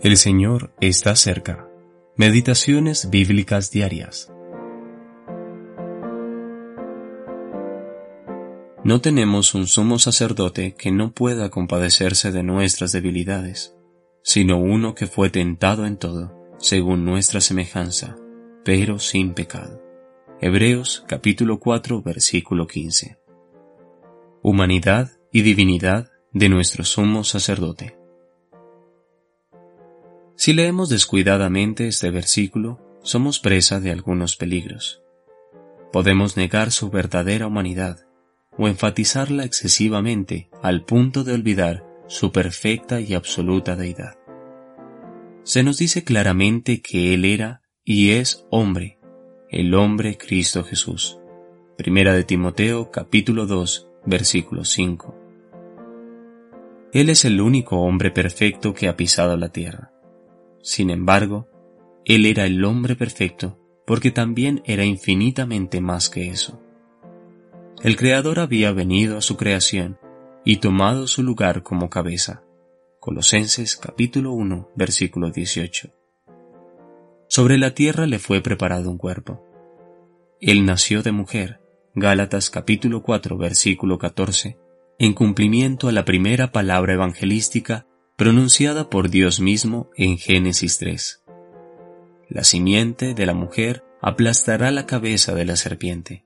El Señor está cerca. Meditaciones bíblicas diarias. No tenemos un sumo sacerdote que no pueda compadecerse de nuestras debilidades, sino uno que fue tentado en todo, según nuestra semejanza, pero sin pecado. Hebreos capítulo 4 versículo 15. Humanidad y divinidad de nuestro sumo sacerdote. Si leemos descuidadamente este versículo, somos presa de algunos peligros. Podemos negar su verdadera humanidad o enfatizarla excesivamente al punto de olvidar su perfecta y absoluta deidad. Se nos dice claramente que Él era y es hombre, el hombre Cristo Jesús. Primera de Timoteo capítulo 2 versículo 5. Él es el único hombre perfecto que ha pisado la tierra. Sin embargo, Él era el hombre perfecto porque también era infinitamente más que eso. El Creador había venido a su creación y tomado su lugar como cabeza. Colosenses capítulo 1 versículo 18. Sobre la tierra le fue preparado un cuerpo. Él nació de mujer. Gálatas capítulo 4 versículo 14, en cumplimiento a la primera palabra evangelística pronunciada por Dios mismo en Génesis 3. La simiente de la mujer aplastará la cabeza de la serpiente.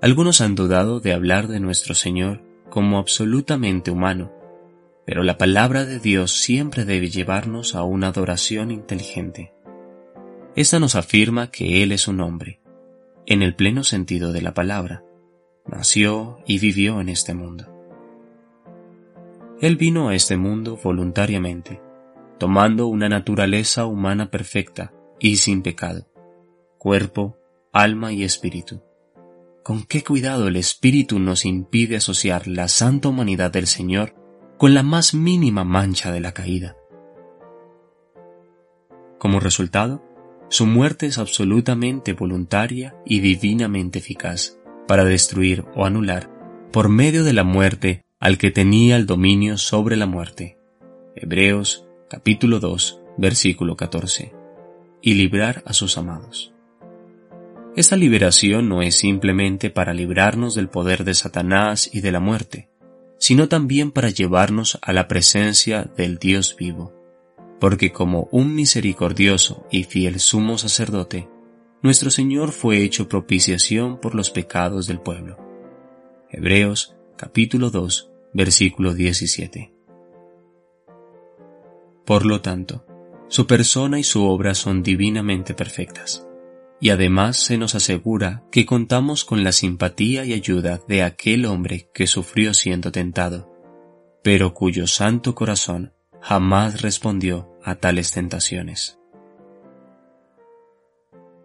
Algunos han dudado de hablar de nuestro Señor como absolutamente humano, pero la palabra de Dios siempre debe llevarnos a una adoración inteligente. Esta nos afirma que Él es un hombre, en el pleno sentido de la palabra. Nació y vivió en este mundo. Él vino a este mundo voluntariamente, tomando una naturaleza humana perfecta y sin pecado, cuerpo, alma y espíritu. Con qué cuidado el espíritu nos impide asociar la santa humanidad del Señor con la más mínima mancha de la caída. Como resultado, su muerte es absolutamente voluntaria y divinamente eficaz para destruir o anular, por medio de la muerte al que tenía el dominio sobre la muerte. Hebreos capítulo 2 versículo 14. Y librar a sus amados. Esta liberación no es simplemente para librarnos del poder de Satanás y de la muerte, sino también para llevarnos a la presencia del Dios vivo, porque como un misericordioso y fiel sumo sacerdote, nuestro Señor fue hecho propiciación por los pecados del pueblo. Hebreos capítulo 2, versículo 17. Por lo tanto, su persona y su obra son divinamente perfectas, y además se nos asegura que contamos con la simpatía y ayuda de aquel hombre que sufrió siendo tentado, pero cuyo santo corazón jamás respondió a tales tentaciones.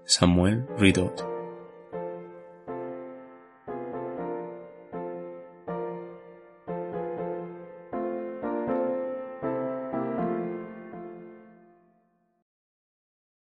Samuel Ridot